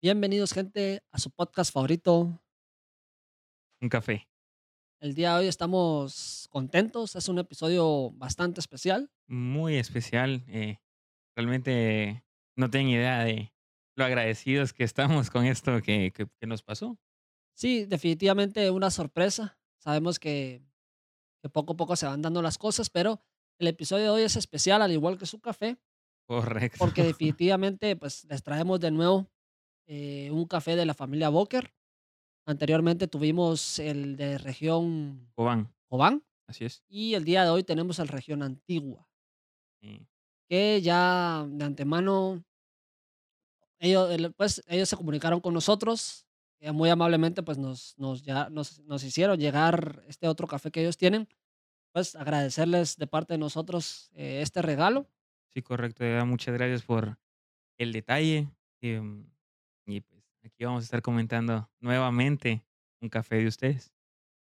Bienvenidos, gente, a su podcast favorito. Un café. El día de hoy estamos contentos. Es un episodio bastante especial. Muy especial. eh, realmente no tengo idea de lo agradecidos que estamos con esto que, que- que nos pasó. Sí, definitivamente una sorpresa. Sabemos que, que poco a poco se van dando las cosas, pero el episodio de hoy es especial, al igual que su café, Correcto. porque definitivamente pues, les traemos de nuevo eh, un café de la familia Boker. Anteriormente tuvimos el de región Cobán, Cobán así es. y el día de hoy tenemos el región Antigua, Eh, que ya de antemano ellos, el- pues, ellos se comunicaron con nosotros, eh, muy amablemente, pues nos, nos, ya, nos, nos hicieron llegar este otro café que ellos tienen, pues agradecerles de parte de nosotros eh, este regalo. sí, correcto. Muchas gracias por el detalle. em, y pues aquí vamos a estar comentando nuevamente un café de ustedes.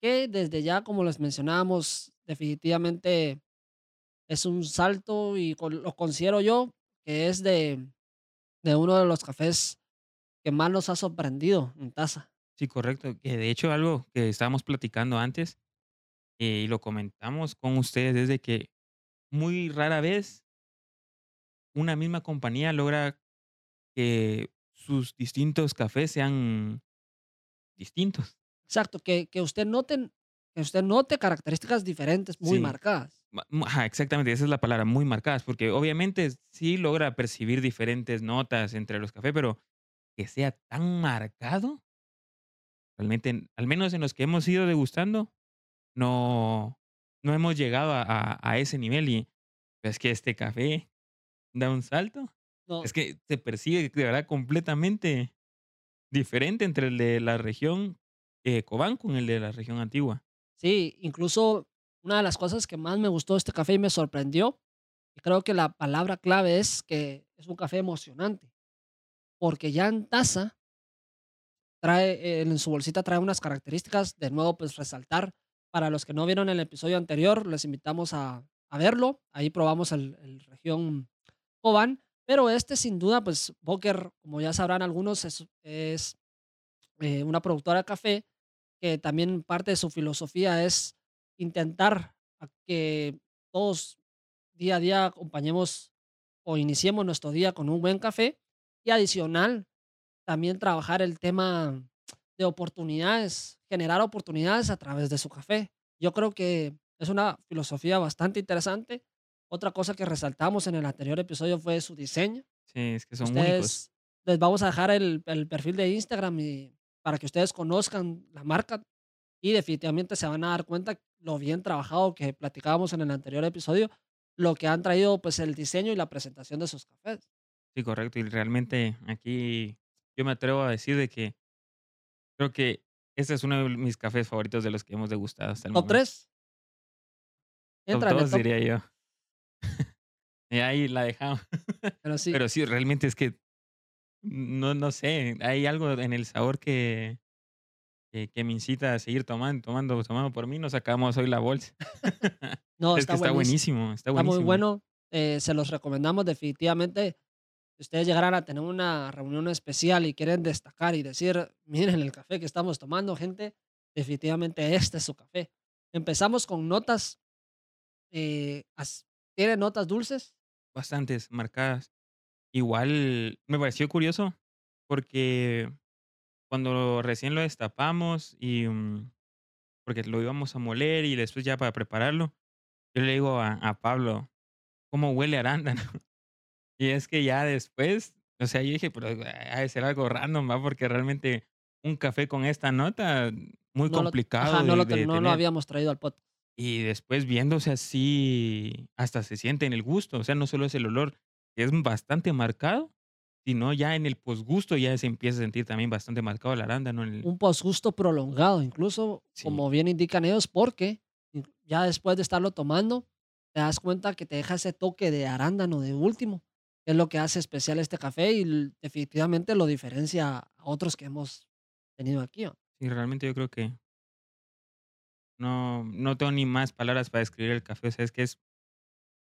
que desde ya, como les mencionábamos, definitivamente es un salto y lo considero yo que es de, de uno de los cafés que más nos ha sorprendido en taza. Sí, correcto. Que de hecho algo que estábamos platicando antes eh, y lo comentamos con ustedes es de que muy rara vez una misma compañía logra que sus distintos cafés sean distintos. Exacto, que, que usted note, que usted note características diferentes muy Sí. marcadas. Ajá, exactamente, esa es la palabra, muy marcadas, porque obviamente sí logra percibir diferentes notas entre los cafés, pero que sea tan marcado, realmente, al menos en los que hemos ido degustando, no, no hemos llegado a, a- a ese nivel y es que este café da un salto. No, Es que se percibe de verdad completamente diferente entre el de la región eh, Cobán con el de la región antigua. Sí, incluso una de las cosas que más me gustó de este café y me sorprendió, y creo que la palabra clave es que es un café emocionante, porque ya en taza trae, en su bolsita trae unas características, de nuevo, pues resaltar, para los que no vieron el episodio anterior, les invitamos a, a verlo, ahí probamos el, el región Cobán, pero este sin duda, pues Boker, como ya sabrán algunos, es, es eh, una productora de café que también parte de su filosofía es intentar que todos día a día acompañemos o iniciemos nuestro día con un buen café y adicional también trabajar el tema de oportunidades, generar oportunidades a través de su café. Yo creo que es una filosofía bastante interesante. Otra cosa que resaltamos en el anterior episodio fue su diseño. Sí, es que son únicos. Ustedes, les vamos a dejar el, el perfil de Instagram y para que ustedes conozcan la marca y definitivamente se van a dar cuenta lo bien trabajado que platicábamos en el anterior episodio, lo que han traído pues el diseño y la presentación de sus cafés. Sí, correcto. Y realmente aquí yo me atrevo a decir de que creo que este es uno de mis cafés favoritos de los que hemos degustado hasta el Top momento. 3, Top entra en el dos, top, diría yo. Y ahí la dejamos. pero sí, Pero sí, realmente es que no, no sé, hay algo en el sabor que, que, que me incita a seguir tomando, tomando, tomando. Por mí nos sacamos hoy la bolsa. no, es que está está buenísimo. está muy bueno, eh, se los recomendamos definitivamente. Si ustedes llegaran a tener una reunión especial y quieren destacar y decir, miren el café que estamos tomando, gente, definitivamente este es su café. Empezamos con notas, eh, tiene notas dulces, Bastantes marcadas. Igual me pareció curioso porque cuando recién lo destapamos y mm, porque lo íbamos a moler y después ya para prepararlo, yo le digo a, a Pablo, ¿cómo huele a arándano? Y es que ya después, o sea, yo dije, pero ha de ser algo random, ¿va? Porque realmente un café con esta nota, muy no lo, complicado ajá, no lo, de no lo habíamos traído al podcast. Y después viéndose así, hasta se siente en el gusto. O sea, no solo es el olor, que es bastante marcado, sino ya en el posgusto ya se empieza a sentir también bastante marcado el arándano. en el- Un posgusto prolongado, incluso, Sí, como bien indican ellos, porque ya después de estarlo tomando, te das cuenta que te deja ese toque de arándano de último, que es lo que hace especial este café y definitivamente lo diferencia a otros que hemos tenido aquí. ¿no? sí, realmente yo creo que no, no tengo ni más palabras para describir el café. O sea, es que es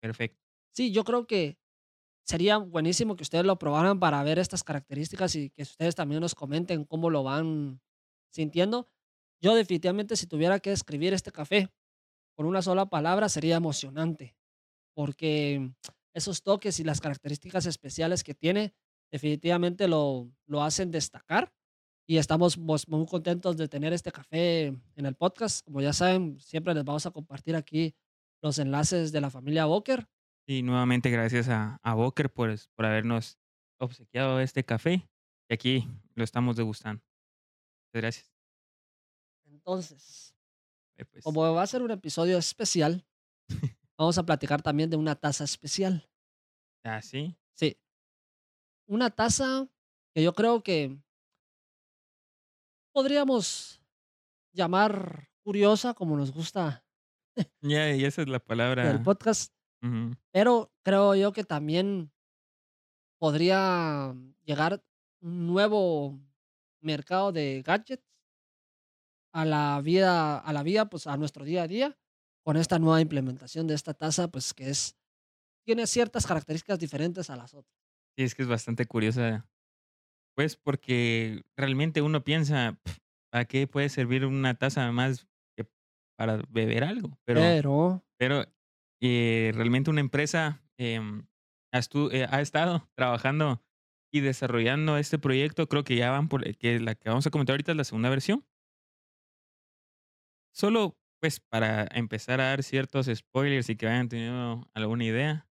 perfecto. Sí, yo creo que sería buenísimo que ustedes lo probaran para ver estas características y que ustedes también nos comenten cómo lo van sintiendo. Yo definitivamente si tuviera que describir este café con una sola palabra sería emocionante, porque esos toques y las características especiales que tiene definitivamente lo, lo hacen destacar y estamos mos- muy contentos de tener este café en el podcast. Como ya saben, siempre les vamos a compartir aquí los enlaces de la familia Boker. Y nuevamente gracias a, a Boker por, por habernos obsequiado este café. Y aquí lo estamos degustando. Muchas gracias. Entonces, Eh, pues, como va a ser un episodio especial, vamos a platicar también de una taza especial. ah, sí. Sí, una taza que yo creo que podríamos llamar curiosa, como nos gusta Ya, y esa es la del palabra. podcast, ujú. pero creo yo que también podría llegar un nuevo mercado de gadgets a la vida, a la vida, pues a nuestro día a día, con esta nueva implementación de esta taza, pues que es, tiene ciertas características diferentes a las otras. Sí, es que es bastante curiosa. Pues porque realmente uno piensa, "Pf, ¿para qué puede servir una taza más que para beber algo? Pero, Pero, pero eh, realmente una empresa em, eh, ha estado trabajando y desarrollando este proyecto. Creo que ya van por, que la que vamos a comentar ahorita es la segunda versión. Solo pues para empezar a dar ciertos spoilers y que vayan teniendo alguna idea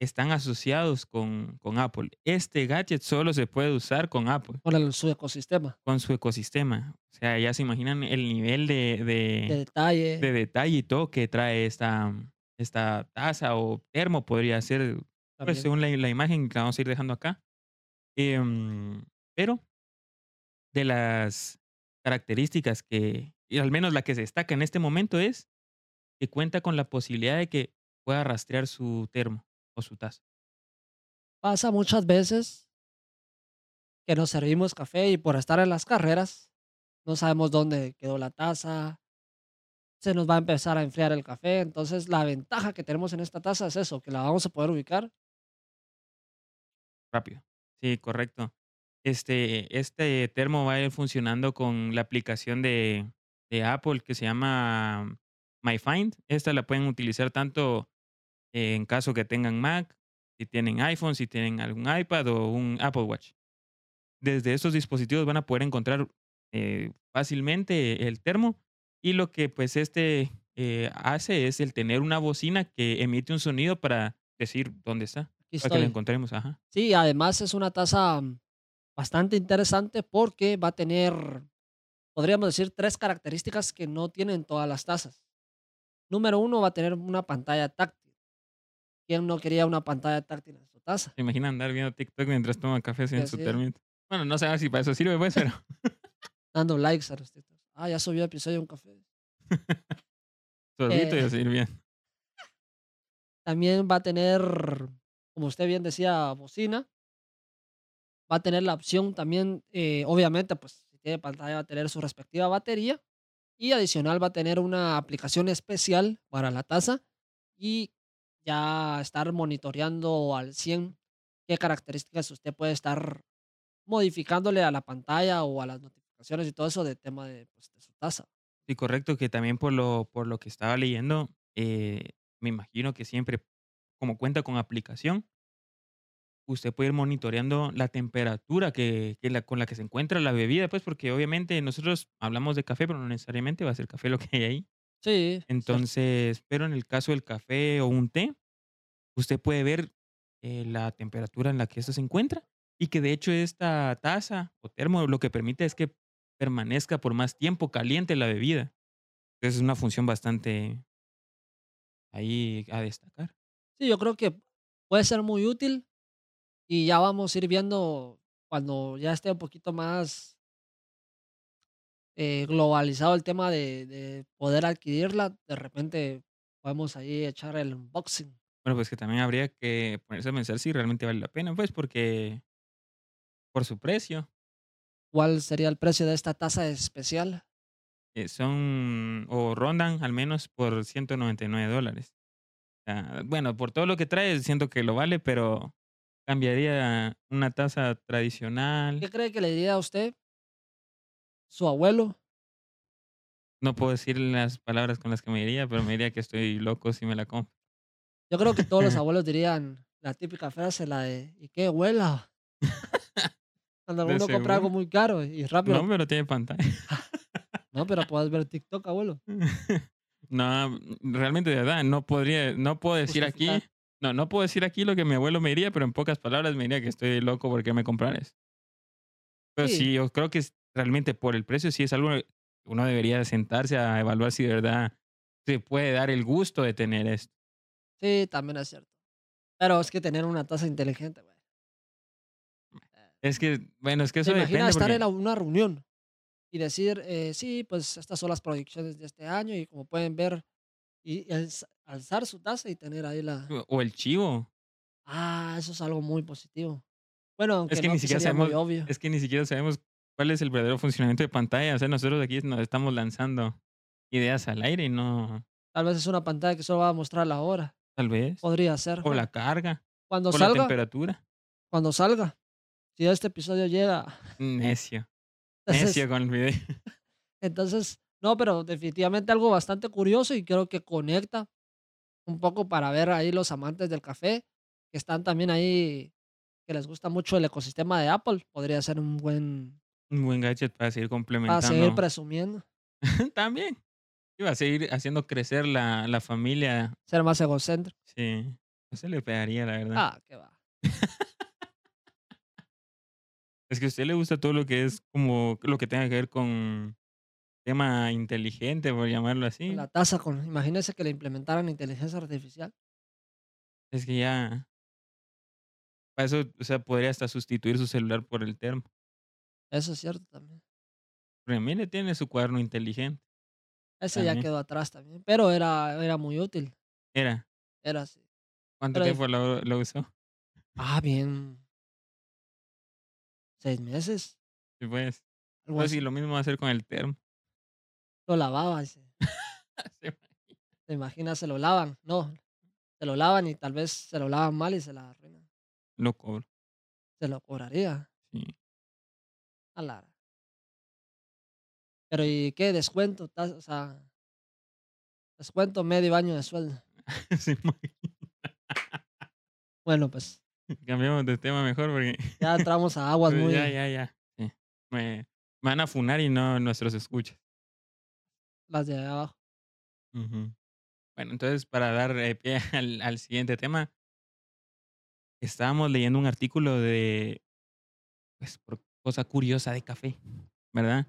están asociados con, con Apple. Este gadget solo se puede usar con Apple, con su ecosistema con su ecosistema. O sea, ya se imaginan el nivel de, de de, detalle. de detalle y todo que trae esta, esta taza o termo, podría ser, pues según la, la imagen que vamos a ir dejando acá. Em, pero de las características que, y al menos la que se destaca en este momento es que cuenta con la posibilidad de que pueda rastrear su termo o su taza. Pasa muchas veces que nos servimos café y por estar en las carreras no sabemos dónde quedó la taza, se nos va a empezar a enfriar el café. Entonces, la ventaja que tenemos en esta taza es eso, que la vamos a poder ubicar. Rápido. Sí, correcto. Este, este termo va a ir funcionando con la aplicación de, de Apple que se llama MyFind. Esta la pueden utilizar tanto en caso que tengan Mac, si tienen iPhone, si tienen algún iPad o un Apple Watch. Desde estos dispositivos van a poder encontrar eh, fácilmente el termo y lo que pues este eh, hace es el tener una bocina que emite un sonido para decir dónde está, Aquí para que estoy. encontremos. Ajá. Sí, además es una taza bastante interesante porque va a tener, podríamos decir, tres características que no tienen todas las tazas. Número uno, va a tener una pantalla táctil. ¿Quién no quería una pantalla táctil en su taza? ¿Se imaginan andar viendo TikTok mientras toma café Sí, su termito? Bueno, no sé si para eso sirve, pues, pero Dando likes a los títulos. Ah, ya subió episodio de un café. sorbito y Eh. así bien. También va a tener, como usted bien decía, bocina. Va a tener la opción también, eh, obviamente, pues si tiene pantalla va a tener su respectiva batería. Y adicional va a tener una aplicación especial para la taza y ya estar monitoreando al 100 qué características usted puede estar modificándole a la pantalla o a las notificaciones y todo eso de tema de, pues, su taza. Sí, correcto, que también por lo, por lo que estaba leyendo, eh, me imagino que siempre, como cuenta con aplicación, usted puede ir monitoreando la temperatura que, con la que se encuentra la bebida, pues porque obviamente nosotros hablamos de café, pero no necesariamente va a ser café lo que hay ahí. Sí. Entonces, pero en el caso del café o un té, usted puede ver eh, la temperatura en la que esto se encuentra y que de hecho esta taza o termo lo que permite es que permanezca por más tiempo caliente la bebida. Entonces es una función bastante ahí a destacar. Sí, yo creo que puede ser muy útil y ya vamos a ir viendo cuando ya esté un poquito más eh, globalizado el tema de, de poder adquirirla. De repente podemos ahí echar el unboxing. Bueno, pues que también habría que ponerse a pensar si realmente vale la pena, pues porque por su precio ¿Cuál sería el precio de esta taza especial? eh, son o rondan al menos por 199 dólares. Ah, bueno, por todo lo que trae, siento que lo vale, pero cambiaría una taza tradicional. ¿Qué cree que le diría a usted su abuelo? No puedo decir las palabras con las que me diría, pero me diría que estoy loco si me la compro. Yo creo que todos los abuelos dirían la típica frase, la de ¿y qué abuela? Cuando uno compra algo seguro. muy caro y rápido. No, pero tiene pantalla. No, pero puedes ver TikTok, abuelo. No, realmente de verdad, no podría, no puedo decir aquí, no, no puedo decir aquí lo que mi abuelo me diría, pero en pocas palabras me diría que estoy loco porque me comprar eso. Pero Sí. sí, yo creo que realmente por el precio sí es algo que uno debería sentarse a evaluar si de verdad se puede dar el gusto de tener esto. Sí, también es cierto. Pero es que tener una taza inteligente, güey. Es que, bueno, es que eso ¿Se imagina depende estar porque en la- una reunión y decir, eh, sí, pues estas son las proyecciones de este año y como pueden ver, y, y alz- alzar su taza y tener ahí la... o el chivo, Ah, eso es algo muy positivo. Bueno, aunque es que no, ni siquiera sabemos, obvio. es que ni siquiera sabemos cuál es el verdadero funcionamiento de pantalla. O sea, nosotros aquí nos estamos lanzando ideas al aire y no, Tal vez es una pantalla que solo va a mostrar la hora. tal vez, Podría ser. o la carga, Cuando o la salga, temperatura. cuando salga. Si este episodio llega. Necio. Entonces, Necio con el video. entonces, no, pero definitivamente algo bastante curioso y creo que conecta un poco para ver ahí los amantes del café que están también ahí, que les gusta mucho el ecosistema de Apple. Podría ser un buen. Un buen gadget para seguir Para complementando. seguir presumiendo, También. Iba a seguir haciendo crecer la, la familia. ser más egocéntrico. Sí. No se le pegaría, la verdad. Ah, qué va. Es que a usted le gusta todo lo que es como lo que tenga que ver con tema inteligente, por llamarlo así. La taza, con, imagínese que le implementaran inteligencia artificial. Es que ya. Para eso, o sea, podría hasta sustituir su celular por el termo. Eso es cierto también. Pero mire, tiene su cuaderno inteligente. Ese ya quedó atrás también, pero era, era muy útil. Era. Era así. ¿Cuánto Pero tiempo lo, lo usó? Ah, bien. Seis meses. Sí, pues. Algo Pues sí, lo mismo va a hacer con el termo. Lo lavaba. y Se, Sí, se imagina, se lo lavan. No, se lo lavan y tal vez se lo lavan mal y se la arruinan. Lo cobro. Se lo cobraría. Sí. A Lara. Pero ¿y qué? Descuento. Tas- O sea, descuento medio año de sueldo. Sí, Bueno, pues Cambiamos de tema mejor porque. ya entramos a aguas muy... ya, ya, ya. Sí. Me, me van a funar y no nuestros escuchas. Las de abajo. Ujú. Bueno, entonces para dar eh, pie al, al siguiente tema, estábamos leyendo un artículo de, pues, por cosa curiosa de café, ¿verdad?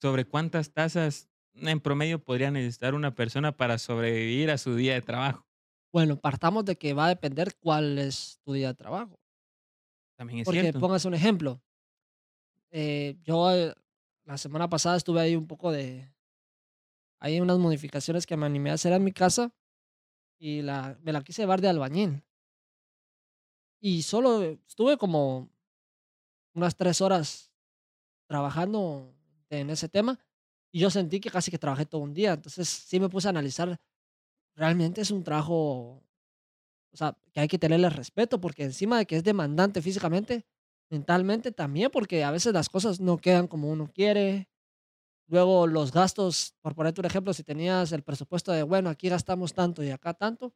Sobre cuántas tazas en promedio podría necesitar una persona para sobrevivir a su día de trabajo. Bueno, partamos de que va a depender cuál es tu día de trabajo. También es Porque cierto. póngase un ejemplo. eh, yo eh, la semana pasada estuve ahí un poco de... Hay unas modificaciones que me animé a hacer en mi casa y la, me la quise llevar de albañil. Y solo estuve como unas tres horas trabajando en ese tema y yo sentí que casi que trabajé todo un día. Entonces sí me puse a analizar, realmente es un trabajo, o sea, que hay que tenerle respeto porque encima de que es demandante físicamente, mentalmente también, porque a veces las cosas no quedan como uno quiere. Luego los gastos, por ponerte un ejemplo, si tenías el presupuesto de, bueno, aquí gastamos tanto y acá tanto,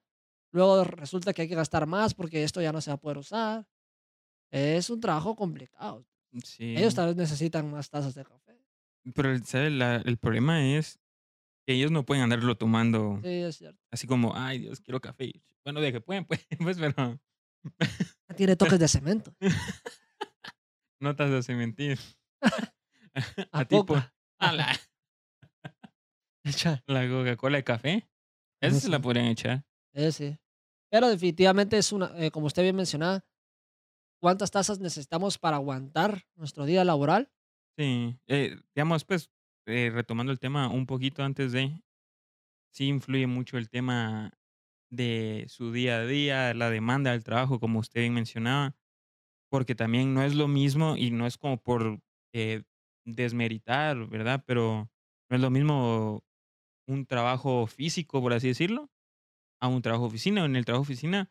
luego resulta que hay que gastar más porque esto ya no se va a poder usar. Es un trabajo complicado. Sí. Ellos tal vez necesitan más tazas de café. Pero, el problema es que ellos no pueden andarlo tomando Sí, es cierto. así como, ay, Dios, quiero café. Bueno, de que pueden, pues, pues pero Tiene toques de cemento. no te hace mentir. A a la, la Coca-Cola de café. Esa No se la podrían echar. Eh, sí. Pero definitivamente es una, eh, como usted bien mencionaba, ¿cuántas tazas necesitamos para aguantar nuestro día laboral? Sí. Eh, digamos, pues, eh, retomando el tema un poquito antes de, sí influye mucho el tema de su día a día, la demanda del trabajo, como usted bien mencionaba, porque también no es lo mismo y no es como por eh, desmeritar, ¿verdad? Pero no es lo mismo un trabajo físico, por así decirlo, a un trabajo oficina. En el trabajo oficina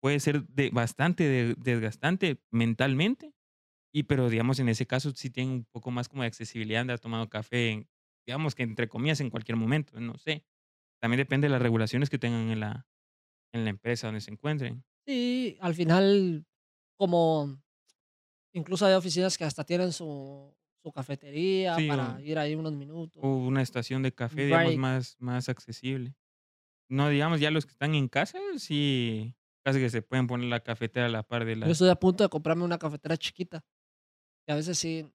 puede ser de bastante de- desgastante mentalmente, y pero digamos en ese caso sí tienen un poco más como de accesibilidad de andar tomando café, en, digamos que entre comillas en cualquier momento, no sé. También depende de las regulaciones que tengan en la, en la empresa donde se encuentren. Sí, al final, como incluso hay oficinas que hasta tienen su, su cafetería Sí, para o, ir ahí unos minutos, o una estación de café, digamos, más, más accesible. No, digamos, ya los que están en casa, sí, casi que se pueden poner la cafetera a la par de Yo la... estoy a punto de comprarme una cafetera chiquita. Y a veces sí,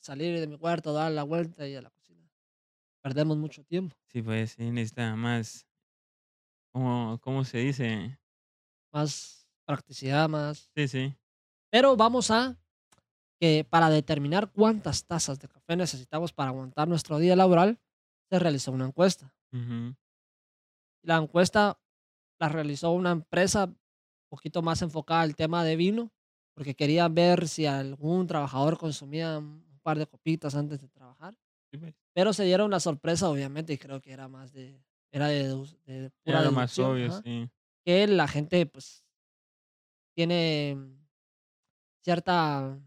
salir de mi cuarto, dar la vuelta y a la cocina. Perdemos mucho tiempo. Sí, pues sí, necesita más, ¿cómo, cómo se dice? Más practicidad, más. Sí, sí. Pero vamos a que para determinar cuántas tazas de café necesitamos para aguantar nuestro día laboral, se realizó una encuesta. ujú, La encuesta la realizó una empresa poquito más enfocada al tema de vino, porque querían ver si algún trabajador consumía un par de copitas antes de trabajar. Pero se dieron la sorpresa, obviamente, y creo que era más de, era de, dedu- de pura Era lo más obvio, sí. que la gente pues tiene cierta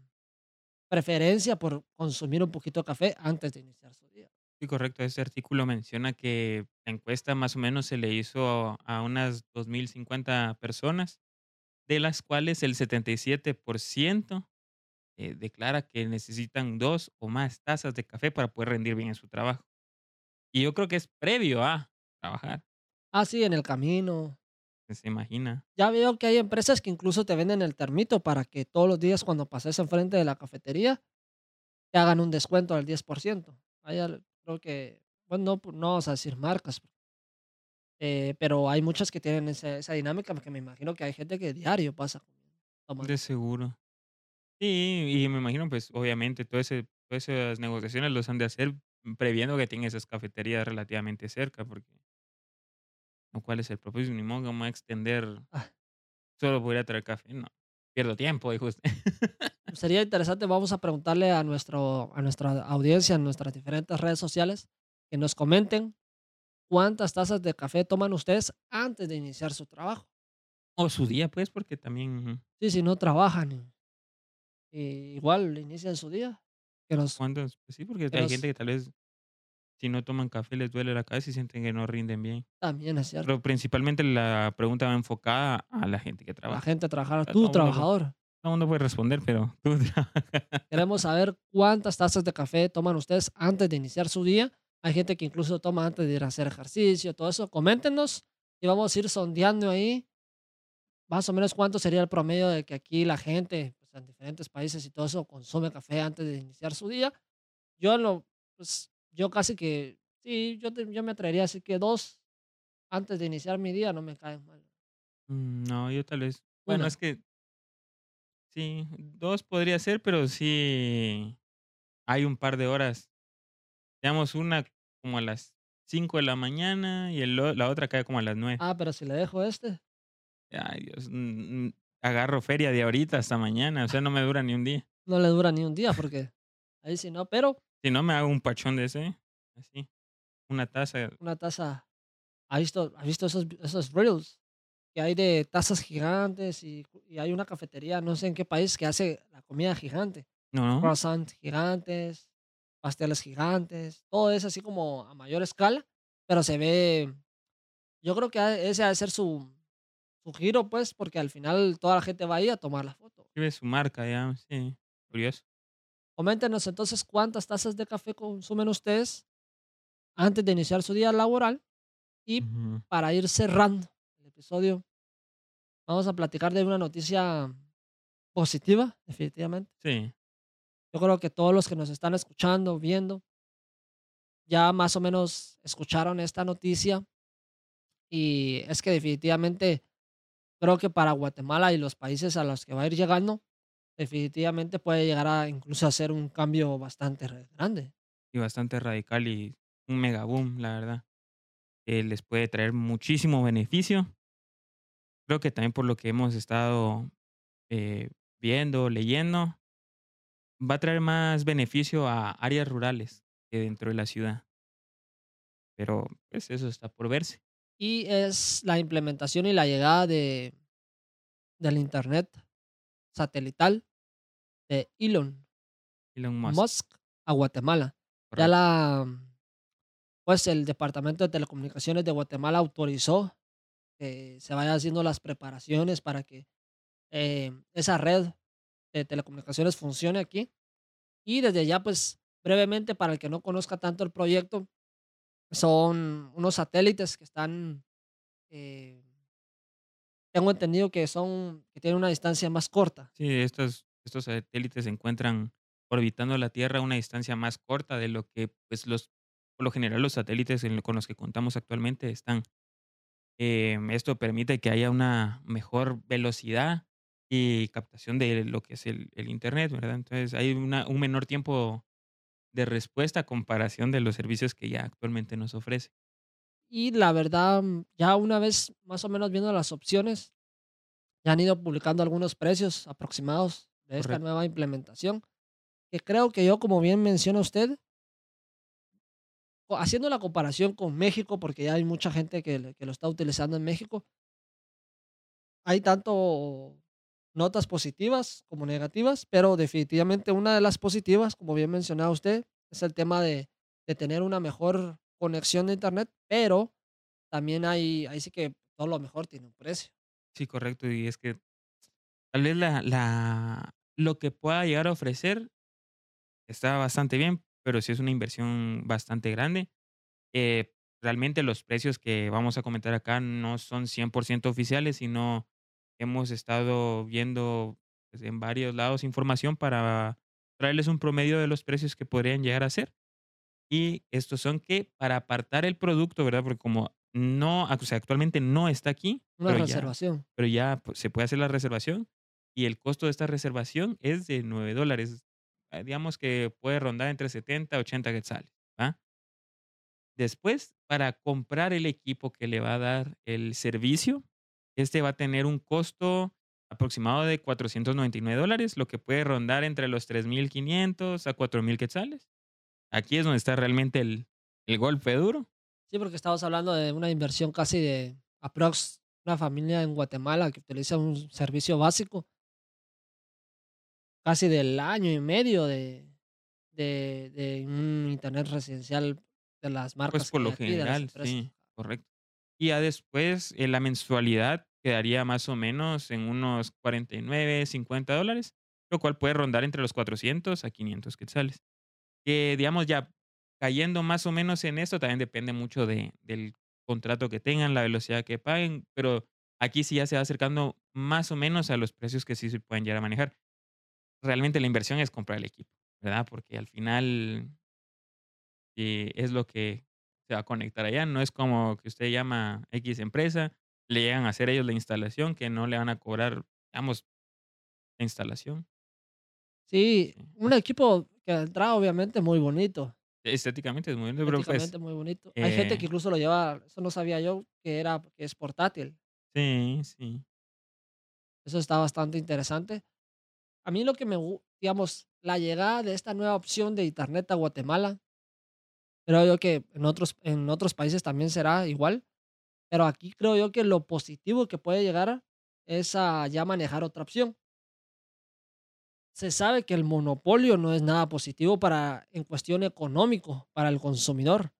preferencia por consumir un poquito de café antes de iniciar su día. Sí, correcto. Este artículo menciona que la encuesta más o menos se le hizo a unas 2.050 personas, de las cuales el 77% eh, declara que necesitan dos o más tazas de café para poder rendir bien en su trabajo. Y yo creo que es previo a trabajar, Ah, sí, en el camino. se imagina. Ya veo que hay empresas que incluso te venden el termito para que todos los días cuando pases enfrente de la cafetería te hagan un descuento del 10%. Hay al- creo que, bueno, no, pu- no vamos a decir marcas, eh, pero hay muchas que tienen esa, esa dinámica porque me imagino que hay gente que diario pasa tomando. De seguro. Sí, y me imagino, pues, obviamente, todo ese, todas esas negociaciones los han de hacer previendo que tienen esas cafeterías relativamente cerca, porque ¿no? ¿cuál es el propósito? Ni modo, que a extender, Ah, solo a ir a traer café, no. Pierdo tiempo, dijo usted. sería interesante, vamos a preguntarle a, nuestro, a nuestra audiencia en nuestras diferentes redes sociales que nos comenten cuántas tazas de café toman ustedes antes de iniciar su trabajo. o su día, pues, porque también, Sí, si no trabajan, y igual inician su día. Que ¿cuántos? Pues sí, porque que hay gente que tal vez si no toman café les duele la cabeza y sienten que no rinden bien. también es cierto. Pero principalmente la pregunta va enfocada a la gente que La trabaja. gente trabajar, O sea, tú trabajador. todo mundo puede responder, pero tú trabajas. Queremos saber cuántas tazas de café toman ustedes antes de iniciar su día. Hay gente que incluso toma antes de ir a hacer ejercicio, todo eso. Coméntenos y vamos a ir sondeando ahí más o menos cuánto sería el promedio de que aquí la gente pues, en diferentes países y todo eso consume café antes de iniciar su día. Yo lo, pues, yo casi que, sí, yo, yo me atrevería a decir que dos antes de iniciar mi día no me caen mal. Mm, No, yo tal vez. Bueno, Una, es que sí, dos podría ser, pero sí hay un par de horas. Digamos, una como a las 5 de la mañana y el, la otra cae como a las 9. ah, pero si le dejo este, Ay, Dios, agarro feria de ahorita hasta mañana, o sea, no me dura ni un día. no le dura ni un día porque ahí sí no, pero Si no, me hago un pachón de ese, así, una taza. una taza, ¿has visto, has visto esos, esos reels que hay de tazas gigantes y, y hay una cafetería, no sé en qué país, que hace la comida gigante? No, no, croissants gigantes, pasteles gigantes, todo es así como a mayor escala, pero se ve, yo creo que ese ha de ser su, su giro, pues, porque al final toda la gente va ahí a tomar la foto. escribe su marca, ya, sí, curioso. Coméntenos entonces cuántas tazas de café consumen ustedes antes de iniciar su día laboral y para ir cerrando el episodio, vamos a platicar de una noticia positiva, definitivamente. Sí, Yo creo que todos los que nos están escuchando, viendo, ya más o menos escucharon esta noticia y es que definitivamente creo que para Guatemala y los países a los que va a ir llegando, definitivamente puede llegar a incluso hacer un cambio bastante grande. y bastante radical y un mega boom, la verdad. que les puede traer muchísimo beneficio. Creo que también por lo que hemos estado eh, viendo, leyendo, va a traer más beneficio a áreas rurales que dentro de la ciudad. Pero pues eso está por verse. Y es la implementación y la llegada de del Internet satelital de Elon Elon Musk. Musk a Guatemala. Ya la pues, el Departamento de Telecomunicaciones de Guatemala autorizó que se vaya haciendo las preparaciones para que, eh, esa red de telecomunicaciones funcione aquí. Y desde ya, pues, brevemente, para el que no conozca tanto el proyecto, son unos satélites que están, eh tengo entendido que son que tienen una distancia más corta. Sí, estos estos satélites se encuentran orbitando la Tierra a una distancia más corta de lo que, pues, los por lo general, los satélites con los que contamos actualmente están. Em, esto permite que haya una mejor velocidad y captación de lo que es el el Internet, ¿verdad? Entonces, hay una un menor tiempo de respuesta a comparación de los servicios que ya actualmente nos ofrece. Y la verdad, mm, ya una vez más o menos viendo las opciones, ya han ido publicando algunos precios aproximados de esta Correcto. nueva implementación, que creo que yo, como bien menciona usted haciendo la comparación con México, porque ya hay mucha gente que que lo está utilizando en México hay tanto notas positivas como negativas, pero definitivamente una de las positivas, como bien mencionaba usted, es el tema de de tener una mejor conexión de Internet, pero también hay ahí sí que todo lo mejor tiene un precio. Sí, correcto. Y es que tal vez la la lo que pueda llegar a ofrecer está bastante bien, pero sí es una inversión bastante grande. Eh, realmente los precios que vamos a comentar acá no son 100% oficiales, sino hemos estado viendo, pues, en varios lados información para traerles un promedio de los precios que podrían llegar a ser. Y estos son que para apartar el producto, ¿verdad? Porque como no, o sea, actualmente no está aquí, Una pero ya reservación. pero ya, pues, se puede hacer la reservación, y el costo de esta reservación es de $9 dólares. Eh, digamos que puede rondar entre 70, 80 quetzales, ¿va? Después, para comprar el equipo que le va a dar el servicio, este va a tener un costo aproximado de $499 dólares, lo que puede rondar entre los 3500 a 4000 quetzales. Aquí es donde está realmente el el golpe duro. Sí, porque estamos hablando de una inversión casi de aprox, una familia en Guatemala que utiliza un servicio básico casi del año y medio de de de un Internet residencial de las Pues, marcas por que hay lo general, sí, correcto. Y ya después, eh, la mensualidad quedaría más o menos en unos 49, 50 dólares, lo cual puede rondar entre los 400 a 500 quetzales. Que, digamos, ya cayendo más o menos en esto, también depende mucho de del contrato que tengan, la velocidad que paguen, pero aquí sí ya se va acercando más o menos a los precios que sí se pueden llegar a manejar. Realmente la inversión es comprar el equipo, ¿verdad? Porque al final eh, es lo que se va a conectar allá. No es como que usted llama equis empresa, le llegan a hacer ellos la instalación, que no le van a cobrar, digamos la instalación. Sí, Sí, un as equipo que de entrada obviamente muy bonito. Estéticamente es muy bonito, pero pues, muy bonito. Hay gente eh que incluso lo lleva, eso no sabía yo, que era que es portátil. Sí, sí. Eso está bastante interesante. A mí lo que me digamos, la llegada de esta nueva opción de Internet a Guatemala creo yo que en otros en otros países también será igual, pero aquí creo yo que lo positivo que puede llegar es a ya manejar otra opción. Se sabe que el monopolio no es nada positivo para en cuestión económico, para el consumidor,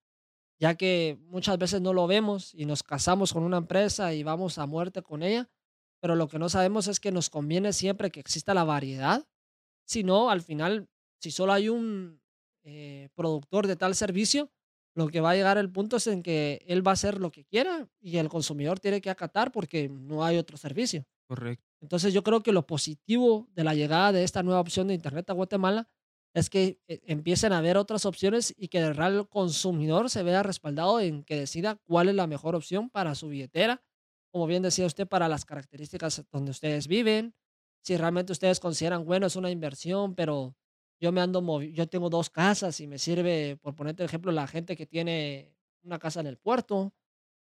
ya que muchas veces no lo vemos y nos casamos con una empresa y vamos a muerte con ella, pero lo que no sabemos es que nos conviene siempre que exista la variedad, si no, al final, si solo hay un, eh, productor de tal servicio, lo que va a llegar el punto es en que él va a hacer lo que quiera y el consumidor tiene que acatar porque no hay otro servicio. Correcto. Entonces, yo creo que lo positivo de la llegada de esta nueva opción de Internet a Guatemala es que, eh, empiecen a haber otras opciones y que el real consumidor se vea respaldado en que decida cuál es la mejor opción para su billetera. Como bien decía usted, para las características donde ustedes viven, si realmente ustedes consideran, bueno, es una inversión, pero yo me ando movi yo tengo 2 casas y me sirve, por ponerte el ejemplo, la gente que tiene una casa en el puerto,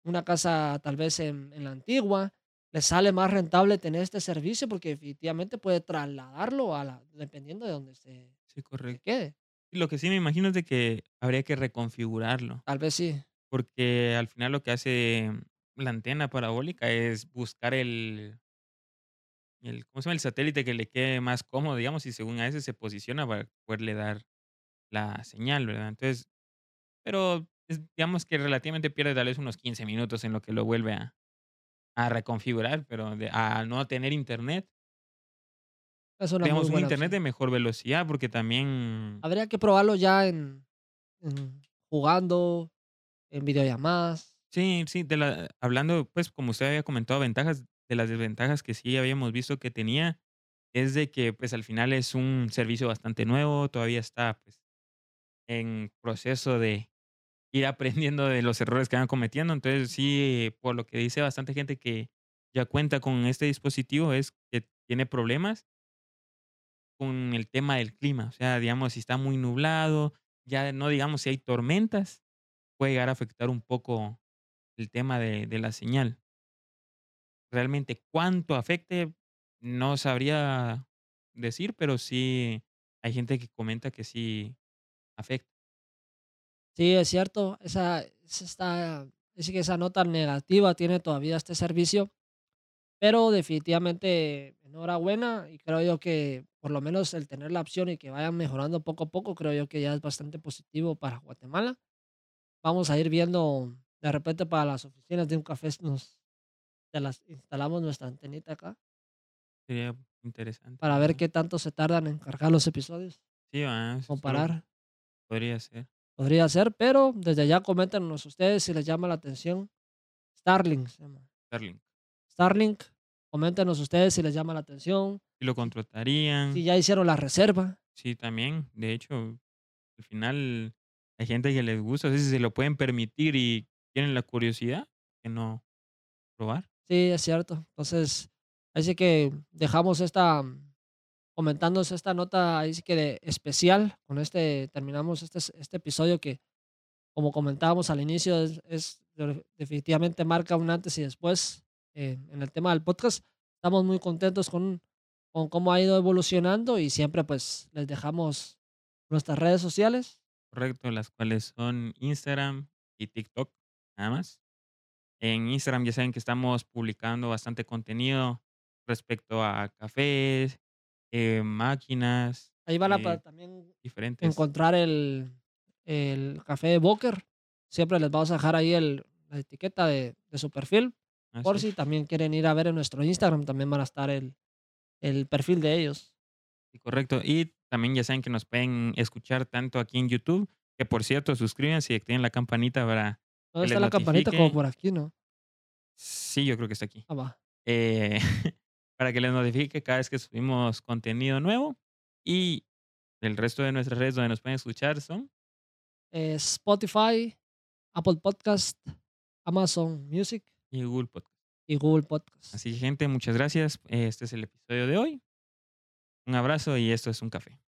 una casa tal vez en en la antigua, les sale más rentable tener este servicio porque definitivamente puede trasladarlo a la dependiendo de donde se Sí, se quede. Lo que sí me imagino es de que habría que reconfigurarlo. Tal vez sí. Porque al final lo que hace la antena parabólica es buscar el el, ¿cómo se llama? El satélite que le quede más cómodo, digamos, y según a ese se posiciona para poderle dar la señal, ¿verdad? Entonces, pero es digamos que relativamente pierde tal vez unos 15 minutos en lo que lo vuelve a a reconfigurar, pero de a no tener internet Es una muy digamos, un buena internet opción. de mejor velocidad, porque también Habría que probarlo ya en en jugando, en videollamadas. Sí, sí, de la hablando, pues, como usted había comentado, ventajas, de las desventajas que sí habíamos visto que tenía, es de que, pues, al final es un servicio bastante nuevo, todavía está, pues, en proceso de ir aprendiendo de los errores que van cometiendo. Entonces, sí, por lo que dice bastante gente que ya cuenta con este dispositivo, es que tiene problemas con el tema del clima. O sea, digamos, si está muy nublado, ya no digamos si hay tormentas, puede llegar a afectar un poco el tema de de la señal. Realmente, cuánto afecte, no sabría decir, pero sí hay gente que comenta que sí afecta. Sí, es cierto, esa esa está que esa nota negativa tiene todavía este servicio, pero definitivamente enhorabuena, y creo yo que, por lo menos, el tener la opción y que vayan mejorando poco a poco, creo yo que ya es bastante positivo para Guatemala. Vamos a ir viendo, de repente, para las oficinas de un café nos te las instalamos nuestra antenita acá Sería interesante, para ver qué tanto se tardan en cargar los episodios. Sí, solo Comparar. podría ser. Podría ser, pero desde ya coméntenos ustedes si les llama la atención. Starlink se llama. Starlink. Starlink, coméntenos ustedes si les llama la atención. Si lo Si si contratarían. ya hicieron la reserva. Sí, también, de hecho, al final hay gente que les gusta, así si se lo pueden permitir y tienen la curiosidad, ¿por qué no probar? Sí, es cierto. Entonces, así que dejamos esta comentándose esta nota, ahí sí que de especial, con este terminamos este este episodio que, como comentábamos al inicio, es es de definitivamente marca un antes y después, eh, en el tema del podcast. Estamos muy contentos con con cómo ha ido evolucionando y siempre, pues, les dejamos nuestras redes sociales. Correcto, las cuales son Instagram y TikTok, nada más. En Instagram ya saben que estamos publicando bastante contenido respecto a cafés, eh, máquinas, Ahí van a eh, también diferentes encontrar el el café de Boker. Siempre les vamos a dejar ahí el la etiqueta de de su perfil, Así por si es. también quieren ir a ver en nuestro Instagram, también van a estar el el perfil de ellos. Sí, correcto. Y también ya saben que nos pueden escuchar tanto aquí en YouTube, que por cierto, suscríbanse y activen la campanita para ¿Dónde está la campanita? Como por aquí, ¿no? Sí, yo creo que está aquí. Ah, va. Eh, para que les notifique cada vez que subimos contenido nuevo. Y el resto de nuestras redes donde nos pueden escuchar son Eh, Spotify, Apple Podcast, Amazon Music y Google Podcast. y Google Podcast. Así que, gente, muchas gracias. Este es el episodio de hoy. Un abrazo y esto es un café.